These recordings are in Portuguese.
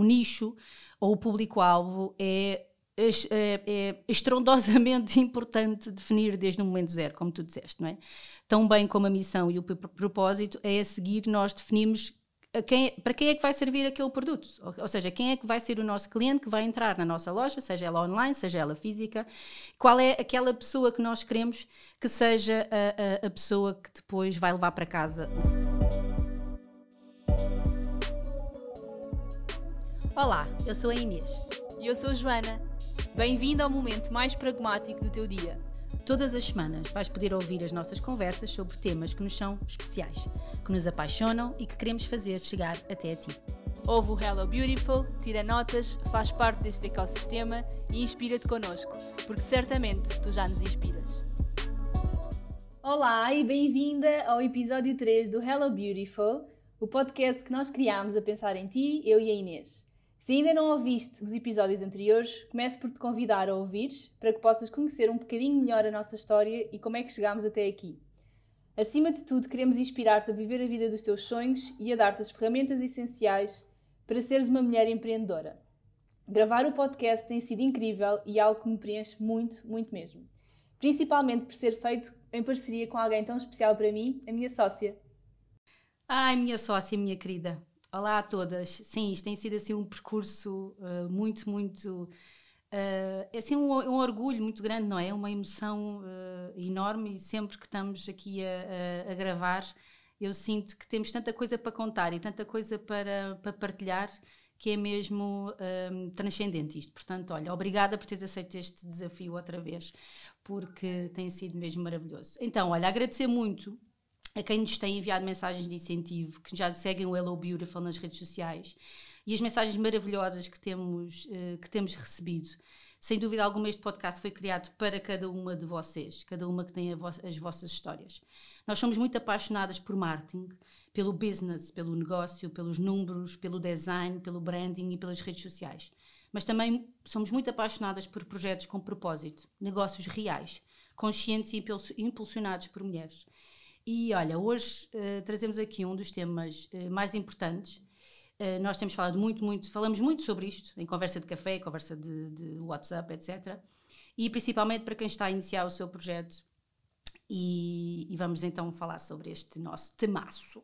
o nicho ou o público-alvo é, é, é, estrondosamente importante definir desde o momento zero, como tu disseste, não é? Tão bem como a missão e o propósito, é a seguir nós definimos quem, para quem é que vai servir aquele produto? Ou, seja, quem é que vai ser o nosso cliente que vai entrar na nossa loja, seja ela online, seja ela física? Qual é aquela pessoa que nós queremos que seja a, a, a pessoa que depois vai levar para casa? Olá, eu sou a Inês. E eu sou a Joana. Bem-vindo ao momento mais pragmático do teu dia. Todas as semanas vais poder ouvir as nossas conversas sobre temas que nos são especiais, que nos apaixonam e que queremos fazer chegar até a ti. Ouve o Hello Beautiful, tira notas, faz parte deste ecossistema e inspira-te connosco, porque certamente tu já nos inspiras. Olá e bem-vinda ao episódio 3 do Hello Beautiful, o podcast que nós criámos a pensar em ti, eu e a Inês. Se ainda não ouviste os episódios anteriores, começo por te convidar a ouvires para que possas conhecer um bocadinho melhor a nossa história e como é que chegámos até aqui. Acima de tudo, queremos inspirar-te a viver a vida dos teus sonhos e a dar-te as ferramentas essenciais para seres uma mulher empreendedora. Gravar o podcast tem sido incrível e é algo que me preenche muito, muito mesmo. Principalmente por ser feito em parceria com alguém tão especial para mim, a minha sócia. Ai, minha sócia, minha querida. Olá a todas. Sim, isto tem sido assim um percurso uh, muito, muito. Uh, é assim um, um, orgulho muito grande, não é? Uma emoção uh, enorme e sempre que estamos aqui a, a, a, gravar, eu sinto que temos tanta coisa para contar e tanta coisa para, para partilhar que é mesmo transcendente isto. Portanto, olha, obrigada por teres aceito este desafio outra vez, porque tem sido mesmo maravilhoso. Então, olha, agradecer muito a quem nos tem enviado mensagens de incentivo, que já seguem o Hello Beautiful nas redes sociais e as mensagens maravilhosas que temos, uh, que temos recebido. Sem dúvida alguma, este podcast foi criado para cada uma de vocês, cada uma que tem vo as vossas histórias. Nós somos muito apaixonadas por marketing, pelo business, pelo negócio, pelos números, pelo design, pelo branding e pelas redes sociais. Mas também somos muito apaixonadas por projetos com propósito, negócios reais, conscientes e impulsionados por mulheres. E olha, hoje uh, trazemos aqui um dos temas uh, mais importantes. Uh, nós temos falado muito, muito, falamos muito sobre isto em conversa de café, conversa de, de WhatsApp, etc. E principalmente para quem está a iniciar o seu projeto. E, e vamos então falar sobre este nosso temaço.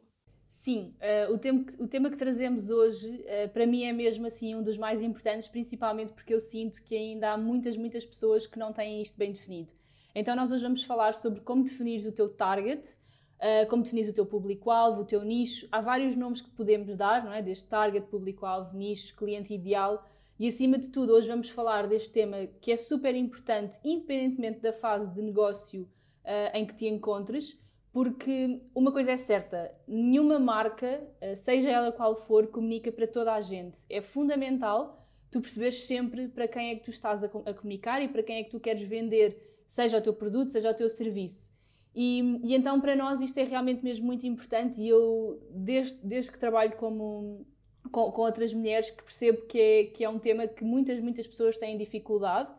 Sim, o, tema, o tema que trazemos hoje, para mim, é mesmo assim um dos mais importantes, principalmente porque eu sinto que ainda há muitas, muitas pessoas que não têm isto bem definido. Então, nós hoje vamos falar sobre como definir o teu target, uh, como definis o teu público-alvo, o teu nicho. Há vários nomes que podemos dar, não é? Desde target, público-alvo, nicho, cliente ideal. E acima de tudo, hoje vamos falar deste tema que é super importante, independentemente da fase de negócio uh, em que te encontres, porque uma coisa é certa: nenhuma marca, uh, seja ela qual for, comunica para toda a gente. É fundamental tu perceberes sempre para quem é que tu estás a, a comunicar e para quem é que tu queres vender, seja o teu produto, seja o teu serviço. E, e, então para nós isto é realmente mesmo muito importante. E eu, desde, desde que trabalho como, com, com, outras mulheres, que percebo que é, que é um tema que muitas, muitas pessoas têm dificuldade,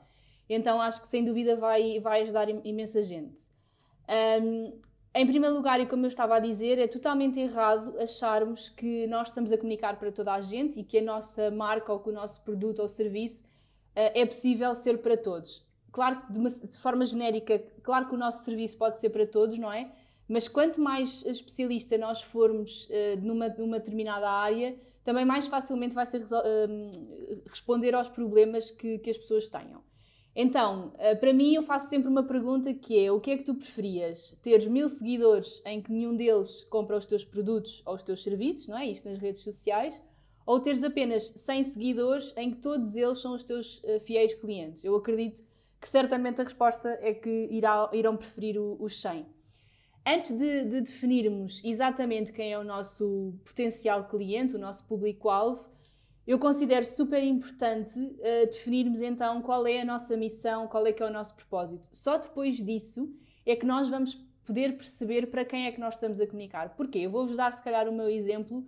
então acho que sem dúvida vai, vai ajudar imensa gente. Um, em primeiro lugar, e como eu estava a dizer, é totalmente errado acharmos que nós estamos a comunicar para toda a gente e que a nossa marca ou que o nosso produto ou serviço uh, é possível ser para todos claro que de, uma, de forma genérica, claro que o nosso serviço pode ser para todos, não é? Mas quanto mais especialista nós formos uh, numa, numa determinada área, também mais facilmente vai ser uh, responder aos problemas que, que as pessoas tenham. Então, uh, para mim, eu faço sempre uma pergunta que é: o que é que tu preferias? Teres mil seguidores em que nenhum deles compra os teus produtos ou os teus serviços, não é? Isto nas redes sociais, ou teres apenas 100 seguidores em que todos eles são os teus fiéis clientes? Eu acredito que certamente a resposta é que irá, irão preferir o, os 100. Antes de, de, definirmos exatamente quem é o nosso potencial cliente, o nosso público-alvo, eu considero super importante uh, definirmos então qual é a nossa missão, qual é que é o nosso propósito. Só depois disso é que nós vamos poder perceber para quem é que nós estamos a comunicar. Porquê? Eu vou-vos dar se calhar o meu exemplo,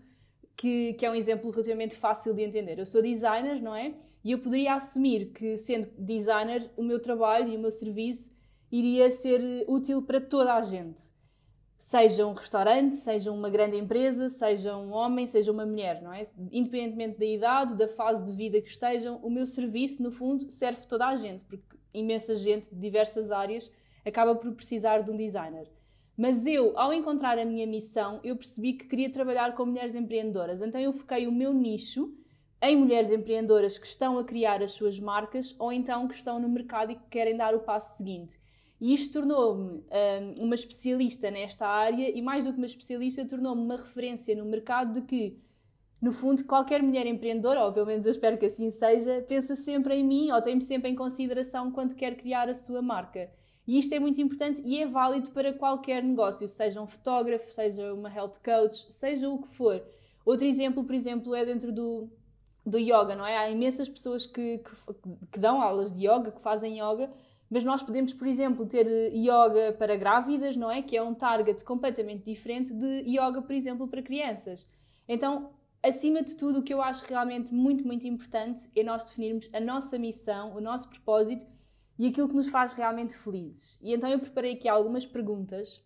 que, que é um exemplo relativamente fácil de entender. Eu sou designer, não é? E eu poderia assumir que, sendo designer, o meu trabalho e o meu serviço iria ser útil para toda a gente. Seja um restaurante, seja uma grande empresa, seja um homem, seja uma mulher, não é? Independentemente da idade, da fase de vida que estejam, o meu serviço, no fundo, serve toda a gente, porque imensa gente de diversas áreas acaba por precisar de um designer. Mas eu, ao encontrar a minha missão, eu percebi que queria trabalhar com mulheres empreendedoras. Então eu foquei o meu nicho em mulheres empreendedoras que estão a criar as suas marcas ou então que estão no mercado e que querem dar o passo seguinte. E isto tornou-me um, uma especialista nesta área e, mais do que uma especialista, tornou-me uma referência no mercado de que, no fundo, qualquer mulher empreendedora, ou pelo menos eu espero que assim seja, pensa sempre em mim ou tem-me sempre em consideração quando quer criar a sua marca. E isto é muito importante e é válido para qualquer negócio, seja um fotógrafo, seja uma health coach, seja o que for. Outro exemplo, por exemplo, é dentro do, do yoga, não é? Há imensas pessoas que, que, que, dão aulas de yoga, que fazem yoga, mas nós podemos, por exemplo, ter yoga para grávidas, não é? Que é um target completamente diferente de yoga, por exemplo, para crianças. Então, acima de tudo, o que eu acho realmente muito, muito importante é nós definirmos a nossa missão, o nosso propósito e aquilo que nos faz realmente felizes. E então eu preparei aqui algumas perguntas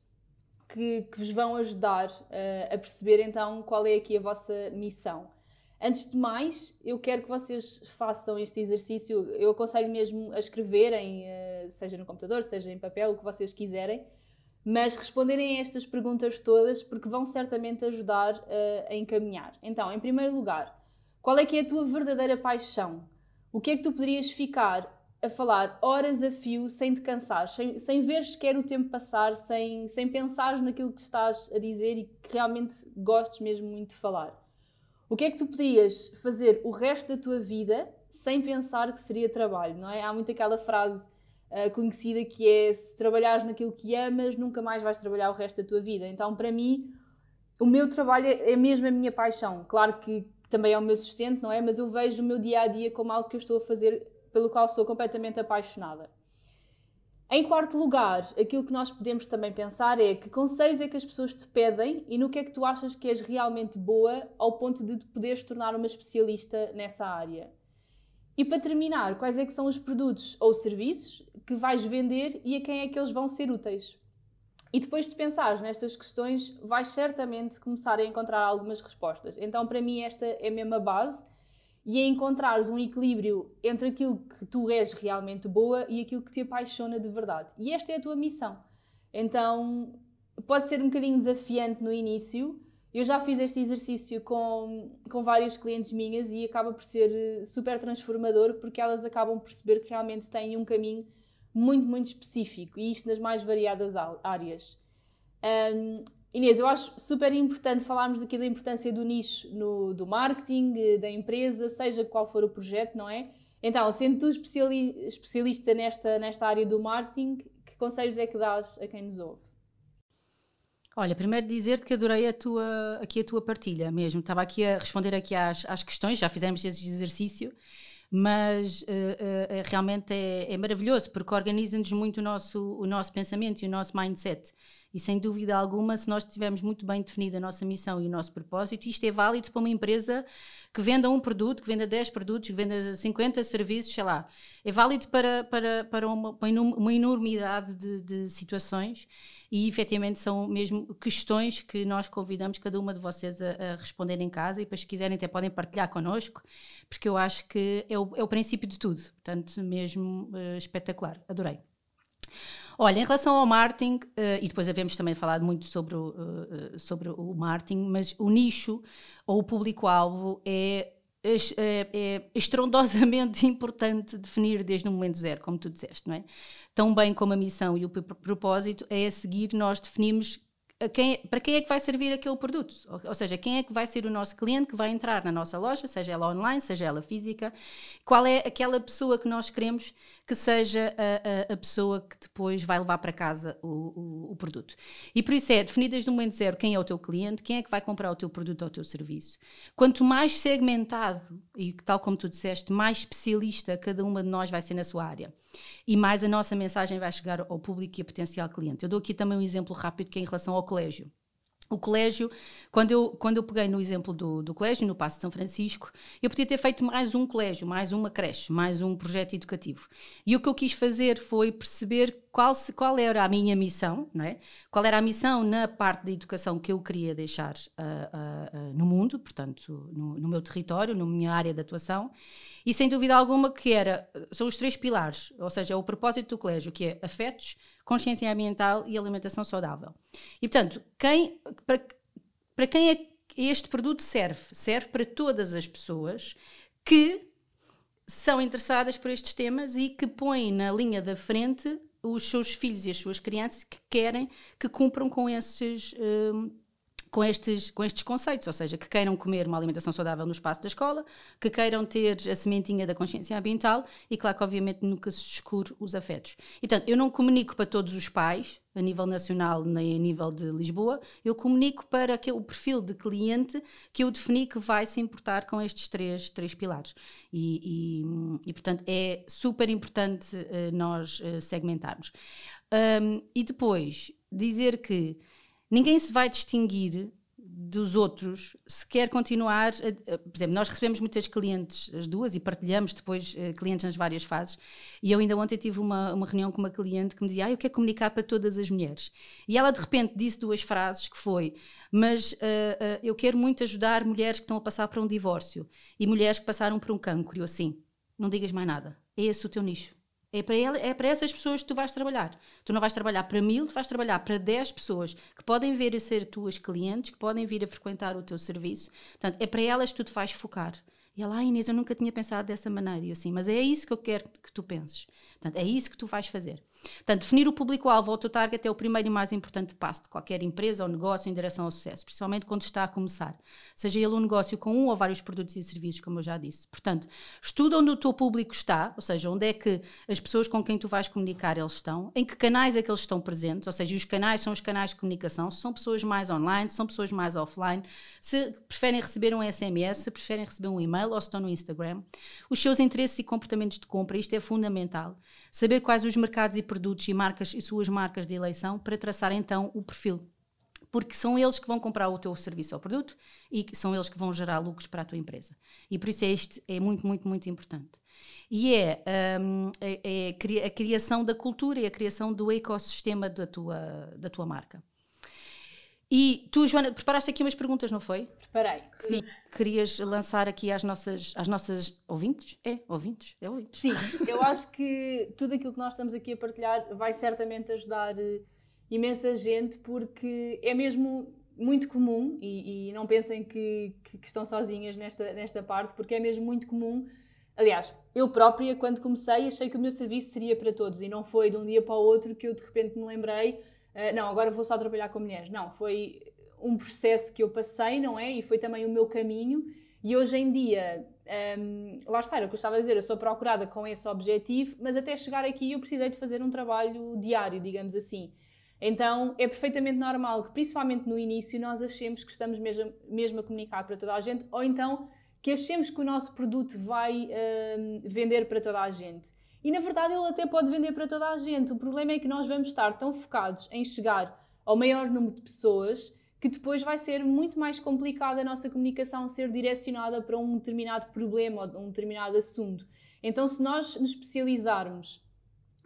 que, que vos vão ajudar uh, a perceber então qual é aqui a vossa missão. Antes de mais, eu quero que vocês façam este exercício. Eu aconselho mesmo a escreverem, eh, seja no computador, seja em papel, o que vocês quiserem, mas responderem a estas perguntas todas porque vão certamente ajudar eh, a encaminhar. Então, em primeiro lugar, qual é que é a tua verdadeira paixão? O que é que tu poderias ficar a falar horas a fio sem te cansar, sem, sem ver sequer o tempo passar, sem, sem pensar naquilo que estás a dizer e que realmente gostes mesmo muito de falar? O que é que tu podias fazer o resto da tua vida sem pensar que seria trabalho, não é? Há muito aquela frase uh, conhecida que é se trabalhares naquilo que amas, nunca mais vais trabalhar o resto da tua vida. Então, para mim, o meu trabalho é mesmo a minha paixão. Claro que também é o meu sustento, não é? Mas eu vejo o meu dia a dia como algo que eu estou a fazer pelo qual sou completamente apaixonada. Em quarto lugar, aquilo que nós podemos também pensar é que conselhos é que as pessoas te pedem e no que é que tu achas que és realmente boa ao ponto de te poderes tornar uma especialista nessa área. E para terminar, quais é que são os produtos ou serviços que vais vender e a quem é que eles vão ser úteis? E depois de pensares nestas questões, vais certamente começar a encontrar algumas respostas. Então, para mim, esta é a mesma base e é encontrares um equilíbrio entre aquilo que tu és realmente boa e aquilo que te apaixona de verdade. E esta é a tua missão. Então, pode ser um bocadinho desafiante no início. Eu já fiz este exercício com, com várias clientes minhas e acaba por ser eh, super transformador porque elas acabam por perceber que realmente têm um caminho muito, muito específico e isto nas mais variadas áreas. Um, Inês, eu acho super importante falarmos aqui da importância do nicho no, do marketing, eh, da empresa, seja qual for o projeto, não é? Então, sendo tu especiali especialista nesta, nesta área do marketing, que conselhos é que dás a quem nos ouve? Olha, primeiro dizer-te que adorei a tua, aqui a tua partilha mesmo. Estava aqui a responder aqui às, às questões, já fizemos esse exercício, mas uh, uh, realmente é, é, maravilhoso porque organiza-nos muito o nosso, o nosso pensamento e o nosso mindset. E sem dúvida alguma, se nós tivermos muito bem definida a nossa missão e o nosso propósito, isto é válido para uma empresa que venda um produto, que venda 10 produtos, que venda 50 serviços, sei lá. É válido para, para, para uma, uma enormidade de, de situações e efetivamente são mesmo questões que nós convidamos cada uma de vocês a, a, responder em casa e depois se quiserem até podem partilhar connosco, porque eu acho que é o, é o princípio de tudo, portanto mesmo uh, espetacular, adorei. Olha, em relação ao marketing, uh, e depois havemos também falado muito sobre o, uh, sobre o marketing, mas o nicho ou o público-alvo é, é, é, estrondosamente importante definir desde o momento zero, como tu disseste, não é? Tão bem como a missão e o propósito, é a seguir nós definimos quem, para quem é que vai servir aquele produto? Ou, ou, seja, quem é que vai ser o nosso cliente que vai entrar na nossa loja, seja ela online, seja ela física? Qual é aquela pessoa que nós queremos que seja a, a, a pessoa que depois vai levar para casa o, o, o, produto? E por isso é definir desde o momento zero quem é o teu cliente, quem é que vai comprar o teu produto ou o teu serviço. Quanto mais segmentado, e tal como tu disseste, mais especialista cada uma de nós vai ser na sua área. E mais a nossa mensagem vai chegar ao público e a potencial cliente. Eu dou aqui também um exemplo rápido que é em relação ao colégio. o colégio, quando eu, quando eu peguei no exemplo do, do colégio, no Passo de São Francisco, eu podia ter feito mais um colégio, mais uma creche, mais um projeto educativo. E o que eu quis fazer foi perceber qual, se, qual era a minha missão, não é? qual era a missão na parte da educação que eu queria deixar uh, uh, uh, no mundo, portanto, no, no, meu território, na minha área de atuação, e sem dúvida alguma que era, são os três pilares, ou seja, é o propósito do colégio, que é afetos, consciência ambiental e alimentação saudável. E, portanto, quem, para, para quem é este produto serve? Serve para todas as pessoas que são interessadas por estes temas e que põem na linha da frente os seus filhos e as suas crianças que querem que cumpram com esses. Um, com estes, com estes conceitos, ou seja, que queiram comer uma alimentação saudável no espaço da escola, que queiram ter a sementinha da consciência ambiental e, claro que obviamente nunca se descure os afetos. E portanto, eu não comunico para todos os pais, a nível nacional nem a nível de Lisboa, eu comunico para aquele, o perfil de cliente que eu defini que vai se importar com estes três, três pilares. E, e, e portanto, é super importante uh, nós uh, segmentarmos. Um, e depois, dizer que ninguém se vai distinguir dos outros se quer continuar. A, por exemplo, nós recebemos muitas clientes, as duas, e partilhamos depois uh, clientes nas várias fases. E eu ainda ontem tive uma, uma reunião com uma cliente que me dizia: ah, Eu quero comunicar para todas as mulheres. E ela de repente disse duas frases que foi: Mas uh, uh, eu quero muito ajudar mulheres que estão a passar por um divórcio e mulheres que passaram por um cancro. E eu assim: Não digas mais nada. É esse o teu nicho. É para, ela, é para essas pessoas que tu vais trabalhar. Tu não vais trabalhar para mil, vais trabalhar para dez pessoas que podem vir a ser tuas clientes, que podem vir a frequentar o teu serviço. Portanto, é para elas que tu te vais focar. E ela, ah, Inês, eu nunca tinha pensado dessa maneira. E eu assim, mas é isso que eu quero que tu penses. Portanto, é isso que tu vais fazer. Portanto, definir o público-alvo ou o teu target é o primeiro e mais importante passo de qualquer empresa ou negócio em direção ao sucesso, principalmente quando está a começar. Seja ele um negócio com um ou vários produtos e serviços, como eu já disse. Portanto, estuda onde o teu público está, ou seja, onde é que as pessoas com quem tu vais comunicar eles estão, em que canais é que eles estão presentes, ou seja, os canais são os canais de comunicação, se são pessoas mais online, se são pessoas mais offline, se preferem receber um SMS, se preferem receber um e-mail ou se estão no Instagram. Os seus interesses e comportamentos de compra, isto é fundamental. Saber quais os mercados e produtos e marcas e suas marcas de eleição para traçar então o perfil. Porque são eles que vão comprar o teu serviço ou produto e são eles que vão gerar lucros para a tua empresa. E por isso é este é muito, muito, muito importante. E é, um, é, é a criação da cultura e a criação do ecossistema da tua, da tua marca. E tu, Joana, preparaste aqui umas perguntas, não foi? Preparei, sim. Querias lançar aqui às nossas, às nossas ouvintes? É, ouvintes? É ouvintes. Sim, eu acho que tudo aquilo que nós estamos aqui a partilhar vai certamente ajudar uh, imensa gente, porque é mesmo muito comum, e, e não pensem que, que, que, estão sozinhas nesta, nesta parte, porque é mesmo muito comum. Aliás, eu própria, quando comecei, achei que o meu serviço seria para todos, e não foi de um dia para o outro que eu de repente me lembrei uh, não, agora vou só trabalhar com mulheres. Não, foi um processo que eu passei, não é? E foi também o meu caminho. E hoje em dia, um, ehm, lá está, era o que eu estava a dizer, eu sou procurada com esse objetivo, mas até chegar aqui eu precisei de fazer um trabalho diário, digamos assim. Então é perfeitamente normal que, principalmente no início, nós achemos que estamos mesmo, mesmo a comunicar para toda a gente, ou então que achemos que o nosso produto vai um, ehm, vender para toda a gente. E na verdade ele até pode vender para toda a gente. O problema é que nós vamos estar tão focados em chegar ao maior número de pessoas que depois vai ser muito mais complicado a nossa comunicação ser direcionada para um determinado problema ou um determinado assunto. Então, se nós nos especializarmos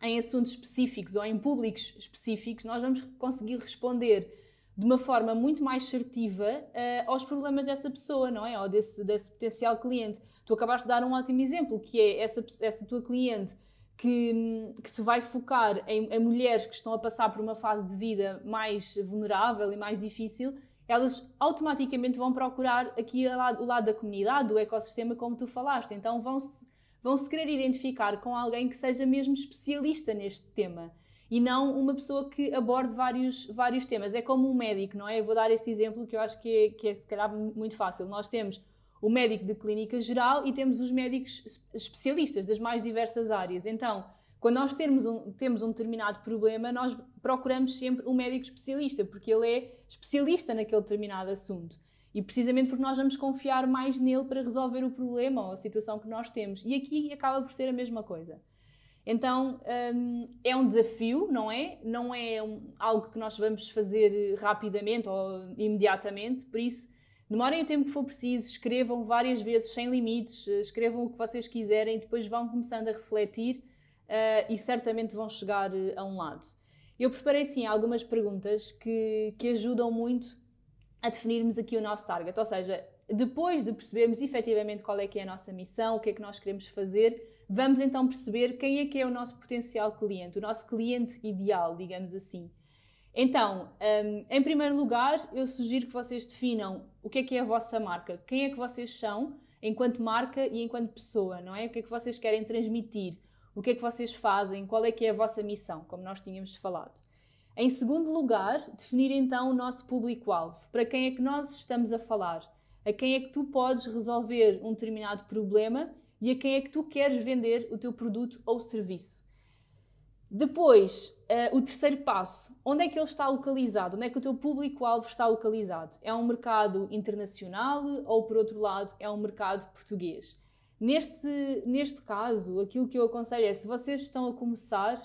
em assuntos específicos ou em públicos específicos, nós vamos conseguir responder de uma forma muito mais assertiva uh, aos problemas dessa pessoa, não é? Ou desse, desse potencial cliente. Tu acabaste de dar um ótimo exemplo, que é essa, essa tua cliente que, que, se vai focar em, em, mulheres que estão a passar por uma fase de vida mais vulnerável e mais difícil, elas automaticamente vão procurar aqui lado, o lado da comunidade, do ecossistema, como tu falaste. Então vão-se vão -se querer identificar com alguém que seja mesmo especialista neste tema e não uma pessoa que aborde vários, vários temas. É como um médico, não é? Eu vou dar este exemplo que eu acho que é, que é se calhar muito fácil. Nós temos o médico de clínica geral e temos os médicos especialistas das mais diversas áreas. Então, quando nós temos um, temos um determinado problema, nós procuramos sempre um médico especialista, porque ele é especialista naquele determinado assunto. E precisamente porque nós vamos confiar mais nele para resolver o problema ou a situação que nós temos. E aqui acaba por ser a mesma coisa. Então um, é um desafio, não é? Não é um, algo que nós vamos fazer rapidamente ou imediatamente, por isso demorem o tempo que for preciso, escrevam várias vezes, sem limites, escrevam o que vocês quiserem, depois vão começando a refletir uh, e certamente vão chegar uh, a um lado. Eu preparei sim algumas perguntas que, que ajudam muito a definirmos aqui o nosso target, ou seja, depois de percebermos efetivamente qual é que é a nossa missão, o que é que nós queremos fazer, vamos então perceber quem é que é o nosso potencial cliente, o nosso cliente ideal, digamos assim. Então, um, em primeiro lugar, eu sugiro que vocês definam o que é que é a vossa marca, quem é que vocês são enquanto marca e enquanto pessoa, não é? O que é que vocês querem transmitir, o que é que vocês fazem, qual é que é a vossa missão, como nós tínhamos falado. Em segundo lugar, definir então o nosso público-alvo, para quem é que nós estamos a falar, a quem é que tu podes resolver um determinado problema e a quem é que tu queres vender o teu produto ou serviço. Depois, uh, o terceiro passo, onde é que ele está localizado? Onde é que o teu público-alvo está localizado? É um mercado internacional ou, por outro lado, é um mercado português? Neste, neste caso, aquilo que eu aconselho é, se vocês estão a começar,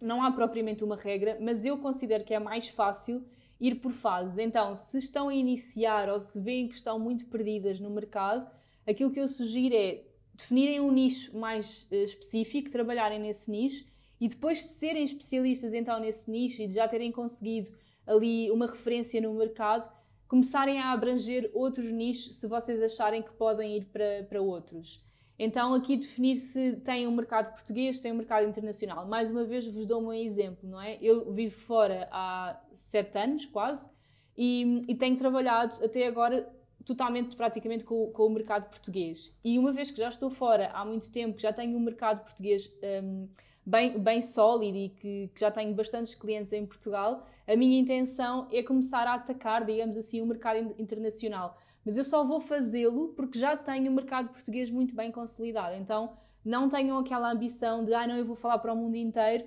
não há propriamente uma regra, mas eu considero que é mais fácil ir por fases. Então, se estão a iniciar ou se veem que estão muito perdidas no mercado, aquilo que eu sugiro é definirem um nicho mais uh, específico, trabalharem nesse nicho e depois de serem especialistas então nesse nicho e de já terem conseguido ali uma referência no mercado, começarem a abranger outros nichos se vocês acharem que podem ir para, para outros. Então, aqui definir se tem um mercado português, tem um mercado internacional. Mais uma vez, vos dou um exemplo, não é? Eu vivo fora há sete anos, quase, e, e tenho trabalhado até agora totalmente, praticamente, com, com, o mercado português. E uma vez que já estou fora há muito tempo, que já tenho um mercado português um, bem, bem sólido e que, que, já tenho bastantes clientes em Portugal, a minha intenção é começar a atacar, digamos assim, o mercado internacional. Mas eu só vou fazê-lo porque já tenho o mercado português muito bem consolidado. Então, não tenham aquela ambição de, ah, não, eu vou falar para o mundo inteiro.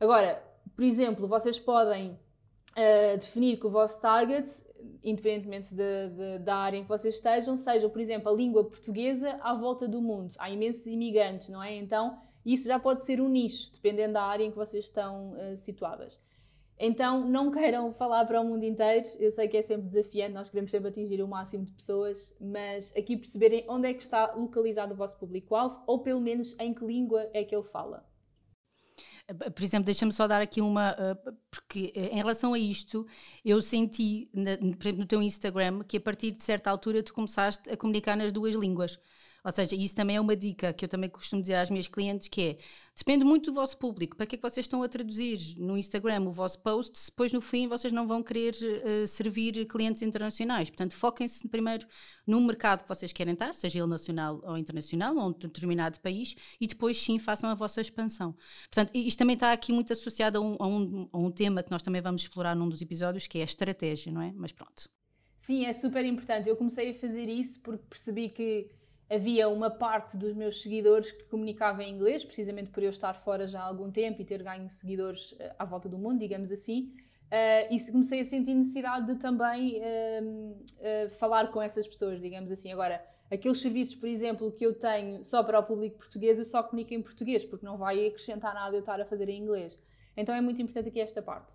Agora, por exemplo, vocês podem uh, definir que o vosso target independentemente de, de, da área em que vocês estejam, seja, por exemplo, a língua portuguesa à volta do mundo. Há imensos imigrantes, não é? Então, isso já pode ser um nicho, dependendo da área em que vocês estão uh, situadas. Então, não queiram falar para o mundo inteiro. Eu sei que é sempre desafiante, nós queremos sempre atingir o máximo de pessoas, mas aqui perceberem onde é que está localizado o vosso público-alvo, ou pelo menos em que língua é que ele fala. Por exemplo, deixa-me só dar aqui uma. Porque eh, em relação a isto, eu senti, por exemplo, no teu Instagram, que a partir de certa altura tu começaste a comunicar nas duas línguas. Ou seja, isso também é uma dica que eu também costumo dizer às minhas clientes, que é, depende muito do vosso público, para que é que vocês estão a traduzir no Instagram o vosso post, se depois no fim vocês não vão querer uh, servir clientes internacionais. Portanto, foquem-se primeiro no mercado que vocês querem estar, seja ele nacional ou internacional, ou um determinado país, e depois sim façam a vossa expansão. Portanto, isto também está aqui muito associado a um, a um, a um tema que nós também vamos explorar num dos episódios, que é a estratégia, não é? Mas pronto. Sim, é super importante. Eu comecei a fazer isso porque percebi que havia uma parte dos meus seguidores que comunicava em inglês, precisamente por eu estar fora já há algum tempo e ter ganho seguidores uh, à volta do mundo, digamos assim. Uh, e comecei a sentir necessidade de também uh, falar com essas pessoas, digamos assim. Agora, aqueles serviços, por exemplo, que eu tenho só para o público português, eu só comunico em português, porque não vai acrescentar nada eu estar a fazer em inglês. Então é muito importante aqui esta parte.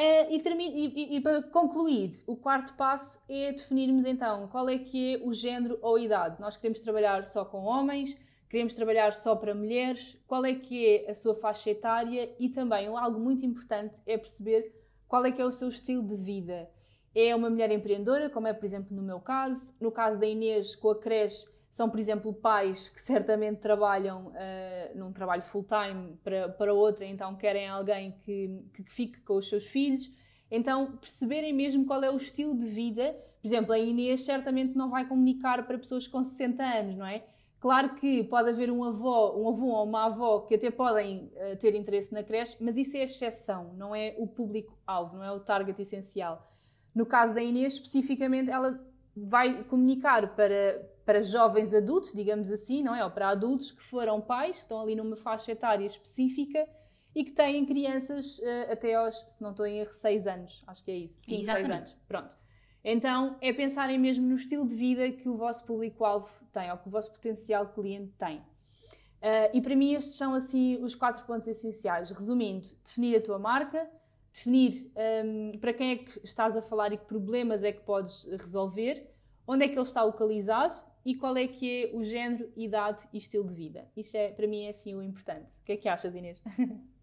Uh, e, e, e, para concluir, o quarto passo é definirmos então qual é que é o género ou idade. Nós queremos trabalhar só com homens, queremos trabalhar só para mulheres, qual é que é a sua faixa etária e também algo muito importante é perceber qual é que é o seu estilo de vida. É uma mulher empreendedora, como é por exemplo no meu caso, no caso da Inês com a creche são, por exemplo, pais que certamente trabalham uh, num trabalho full-time para, para outra, então querem alguém que, que fique com os seus filhos. Então, perceberem mesmo qual é o estilo de vida. Por exemplo, a Inês certamente não vai comunicar para pessoas com 60 anos, não é? Claro que pode haver um avô, um avô ou uma avó que até podem uh, ter interesse na creche, mas isso é exceção, não é o público-alvo, não é o target essencial. No caso da Inês, especificamente, ela vai comunicar para, para jovens adultos, digamos assim, não é? Ou para adultos que foram pais, que estão ali numa faixa etária específica e que têm crianças uh, até aos, se não estou em erro, 6 anos. Acho que é isso. Sim, 6 anos. Pronto. Então, é pensarem mesmo no estilo de vida que o vosso público-alvo tem, ou que o vosso potencial cliente tem. Uh, e para mim estes são assim os quatro pontos essenciais. Resumindo, definir a tua marca, definir um, para quem é que estás a falar e que problemas é que podes resolver, onde é que ele está localizado e qual é que é o género, idade e estilo de vida. Isso é, para mim é assim o importante. O que é que achas, Inês?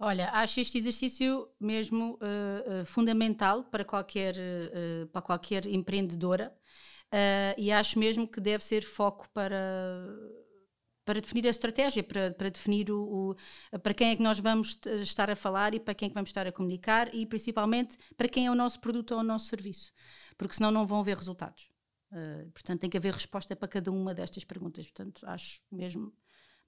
Olha, acho este exercício mesmo uh, uh, fundamental para qualquer, uh, para qualquer empreendedora e acho mesmo que deve ser foco para, para definir a estratégia, para, para definir o, o, para quem é que nós vamos estar a falar e para quem é que vamos estar a comunicar e principalmente para quem é o nosso produto ou o nosso serviço, porque senão não vão haver resultados. Portanto, tem que haver resposta para cada uma destas perguntas. Portanto, acho mesmo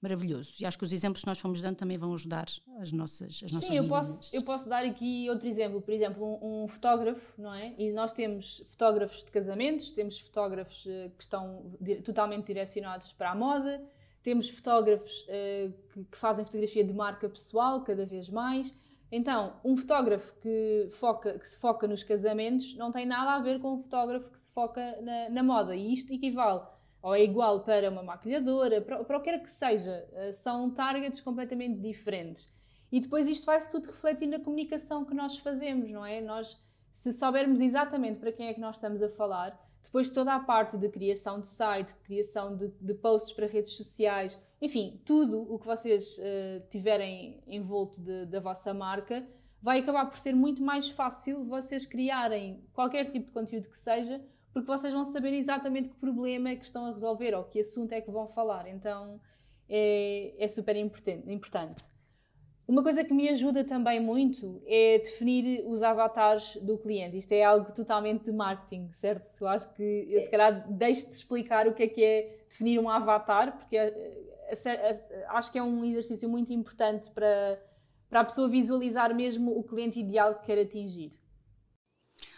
maravilhoso. E acho que os exemplos que nós fomos dando também vão ajudar as nossas as nossas Sim, eu posso, eu posso dar aqui outro exemplo. Por exemplo, um, um, fotógrafo, não é? E nós temos fotógrafos de casamentos, temos fotógrafos uh, que estão totalmente direcionados para a moda, temos fotógrafos uh, que, que, fazem fotografia de marca pessoal cada vez mais. Então, um fotógrafo que, foca, que se foca nos casamentos não tem nada a ver com um fotógrafo que se foca na, na moda. E isto equivale ou é igual para uma maquilhadora, para, para o que quer que seja. Eh, são targets completamente diferentes. E depois isto vai-se tudo refletir na comunicação que nós fazemos, não é? Nós, se soubermos exatamente para quem é que nós estamos a falar, depois toda a parte de criação de site, criação de, de posts para redes sociais, enfim, tudo o que vocês uh, tiverem envolto de, da vossa marca, vai acabar por ser muito mais fácil vocês criarem qualquer tipo de conteúdo que seja, porque vocês vão saber exatamente que problema é que estão a resolver ou que assunto é que vão falar. Então é, é super importante. Uma coisa que me ajuda também muito é definir os avatares do cliente. Isto é algo totalmente de marketing, certo? Eu acho que eu se calhar deixo-te explicar o que é que é definir um avatar, porque é, é, é, acho que é um exercício muito importante para, para a pessoa visualizar mesmo o cliente ideal que quer atingir.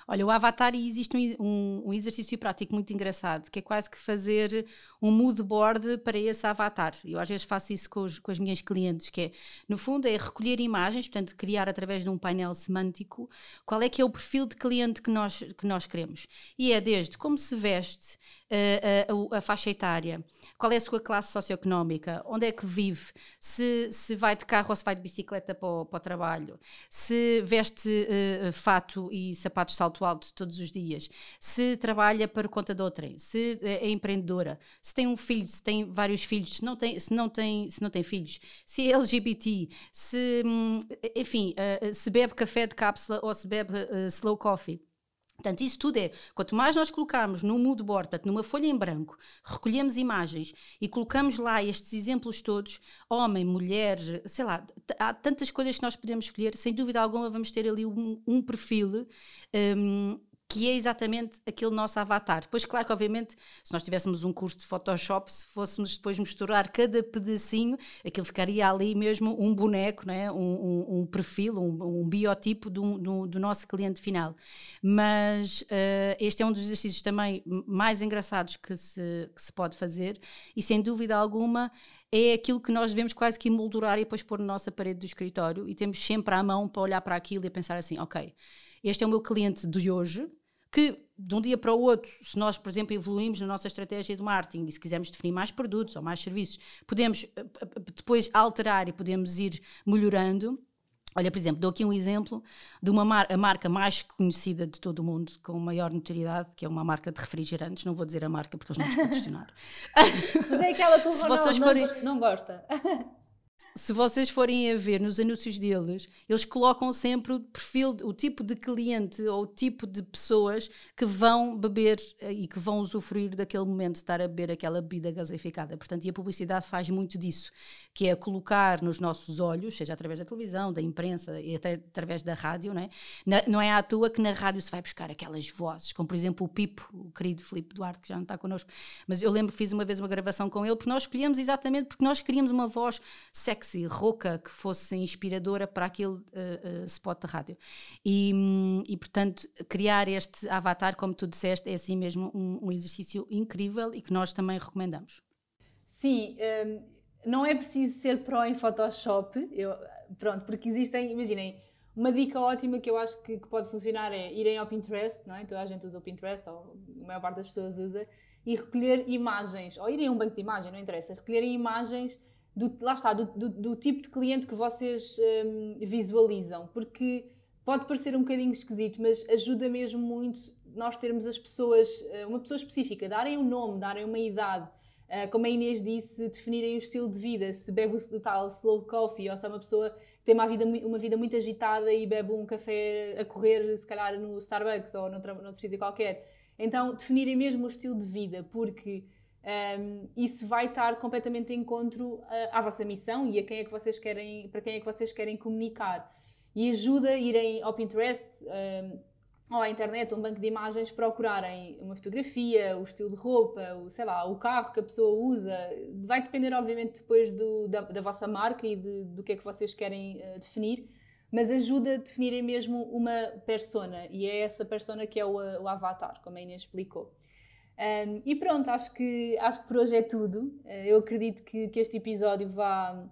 Olha, o Avatar existe um, um, um, exercício prático muito engraçado, que é quase que fazer um mood board para esse avatar. Eu às vezes faço isso com, os, com as minhas clientes, que é, no fundo, é recolher imagens, portanto, criar através de um painel semântico qual é que é o perfil de cliente que nós, que nós queremos. E é desde como se veste, a, a, a, faixa etária, qual é a sua classe socioeconómica, onde é que vive, se, se vai de carro ou se vai de bicicleta para o, para o trabalho, se veste uh, fato e sapatos salto alto todos os dias, se trabalha para conta de outrem, se é empreendedora, se tem um filho, se tem vários filhos, se não tem, se não tem, se não tem filhos, se é LGBT, se, hum, enfim, uh, se bebe café de cápsula ou se bebe slow coffee. Portanto, isso tudo é, quanto mais nós colocarmos no mood board, portanto, numa folha em branco, recolhemos imagens e colocamos lá estes exemplos todos, homem, mulher, sei lá, há tantas coisas que nós podemos escolher, sem dúvida alguma vamos ter ali um, um perfil um, que é exatamente aquele nosso avatar. Depois, claro que, obviamente, se nós tivéssemos um curso de Photoshop, se fôssemos depois misturar cada pedacinho, aquilo ficaria ali mesmo um boneco, né? um, um, um perfil, um, um biotipo do, do, do, nosso cliente final. Mas uh, este é um dos exercícios também mais engraçados que se, que se pode fazer e, sem dúvida alguma, é aquilo que nós devemos quase que emoldurar e depois pôr na nossa parede do escritório e temos sempre à mão para olhar para aquilo e pensar assim, ok, este é o meu cliente de hoje, que de um dia para o outro, se nós, por exemplo, evoluímos na nossa estratégia de marketing e se quisermos definir mais produtos ou mais serviços, podemos eh, depois alterar e podemos ir melhorando. Olha, por exemplo, dou aqui um exemplo de uma mar a marca mais conhecida de todo o mundo, com maior notoriedade, que é uma marca de refrigerantes. Não vou dizer a marca porque eles não nos patrocinaram. Mas é aquela que o Ronaldo forem... não gosta. Se vocês forem a ver nos anúncios deles, eles colocam sempre o perfil, o tipo de cliente ou o tipo de pessoas que vão beber eh, e que vão usufruir daquele momento de estar a beber aquela bebida gaseificada. Portanto, e a publicidade faz muito disso, que é colocar nos nossos olhos, seja através da televisão, da imprensa e até através da rádio, não é? Na, não é à toa que na rádio se vai buscar aquelas vozes, como por exemplo o Pipo, o querido Filipe Duarte, que já não está connosco, mas eu lembro que fiz uma vez uma gravação com ele, porque nós escolhemos exatamente porque nós queríamos uma voz sexy, rouca, que fosse inspiradora para aquele uh, uh, spot de rádio. E, um, e, portanto, criar este avatar, como tu disseste, é assim mesmo um, um exercício incrível e que nós também recomendamos. Sim, um, não é preciso ser pró em Photoshop, eu, pronto, porque existem, imaginem, uma dica ótima que eu acho que, que, pode funcionar é irem ao Pinterest, não é? toda a gente usa o Pinterest, ou a maior parte das pessoas usa, e recolher imagens, ou irem a um banco de imagens, não interessa, recolherem imagens do, lá está, do, do, do tipo de cliente que vocês um, visualizam, porque pode parecer um bocadinho esquisito, mas ajuda mesmo muito nós termos as pessoas, eh, uma pessoa específica, darem um nome, darem uma idade, uh, como a Inês disse, definirem o estilo de vida, se bebe o tal slow coffee ou se é uma pessoa que tem uma vida, uma vida muito agitada e bebe um café a correr, se calhar no Starbucks ou noutro, noutro sítio qualquer. Então, definirem mesmo o estilo de vida, porque um, isso vai estar completamente em encontro à, à vossa missão e a quem é que vocês querem, para quem é que vocês querem comunicar. E ajuda a irem ao Pinterest um, ou à internet, um banco de imagens, procurarem uma fotografia, o estilo de roupa, o, sei lá, o carro que a pessoa usa. Vai depender, obviamente, depois do, da, da, vossa marca e de, do que é que vocês querem uh, definir, mas ajuda a definirem mesmo uma persona e é essa persona que é o, o avatar, como a Inês explicou. Um, e pronto, acho que, acho que por hoje é tudo. Uh, eu acredito que, que este episódio vá,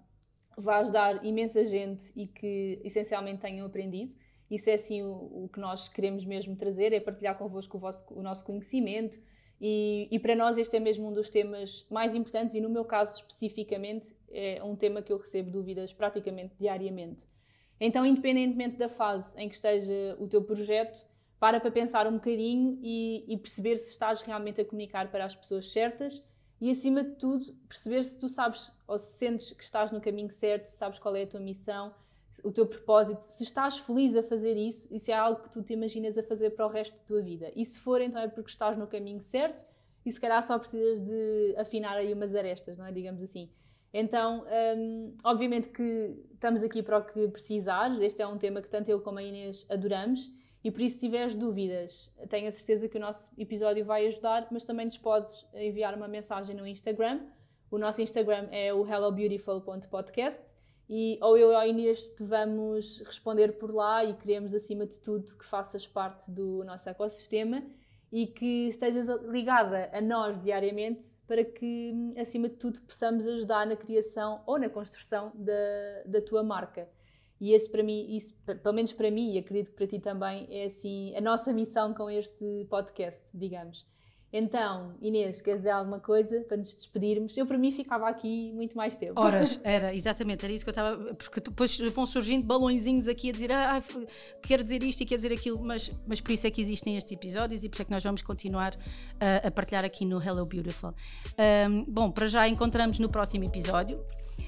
vá ajudar imensa gente e que essencialmente tenham aprendido. Isso é assim o, o que nós queremos mesmo trazer, é partilhar convosco o, vosso, o nosso conhecimento. E, e, para nós este é mesmo um dos temas mais importantes e no meu caso especificamente é um tema que eu recebo dúvidas praticamente diariamente. Então, independentemente da fase em que esteja o teu projeto, para para pensar um bocadinho e, e, perceber se estás realmente a comunicar para as pessoas certas e, acima de tudo, perceber se tu sabes ou se sentes que estás no caminho certo, se sabes qual é a tua missão, o teu propósito, se estás feliz a fazer isso e se é algo que tu te imaginas a fazer para o resto da tua vida. E se for, então é porque estás no caminho certo e se calhar só precisas de afinar aí umas arestas, não é? Digamos assim. Então, hum, obviamente que estamos aqui para o que precisares. Este é um tema que tanto eu como a Inês adoramos e por isso, se tiveres dúvidas, tenho a certeza que o nosso episódio vai ajudar, mas também nos podes enviar uma mensagem no Instagram. O nosso Instagram é o hellobeautiful.podcast e ou eu ou a Inês te vamos responder por lá e queremos, acima de tudo, que faças parte do nosso ecossistema e que estejas ligada a nós diariamente para que, acima de tudo, possamos ajudar na criação ou na construção da, da tua marca. E esse para mim, isso, pelo menos para mim, e acredito que para ti também, é assim a nossa missão com este podcast, digamos. Então, Inês, queres dizer alguma coisa para nos despedirmos? Eu, para mim, ficava aqui muito mais tempo. Horas, era, exatamente, era isso que eu estava. Porque depois vão surgindo balõezinhos aqui a dizer, ah, quero dizer isto e quero dizer aquilo, mas, mas por isso é que existem estes episódios e por isso é que nós vamos continuar uh, a partilhar aqui no Hello Beautiful. Um, bom, para já encontramos no próximo episódio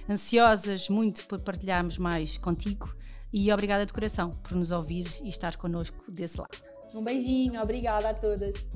ansiosas muito por partilharmos mais contigo e obrigada de coração por nos ouvires e estar connosco desse lado. Um beijinho, obrigada a todas.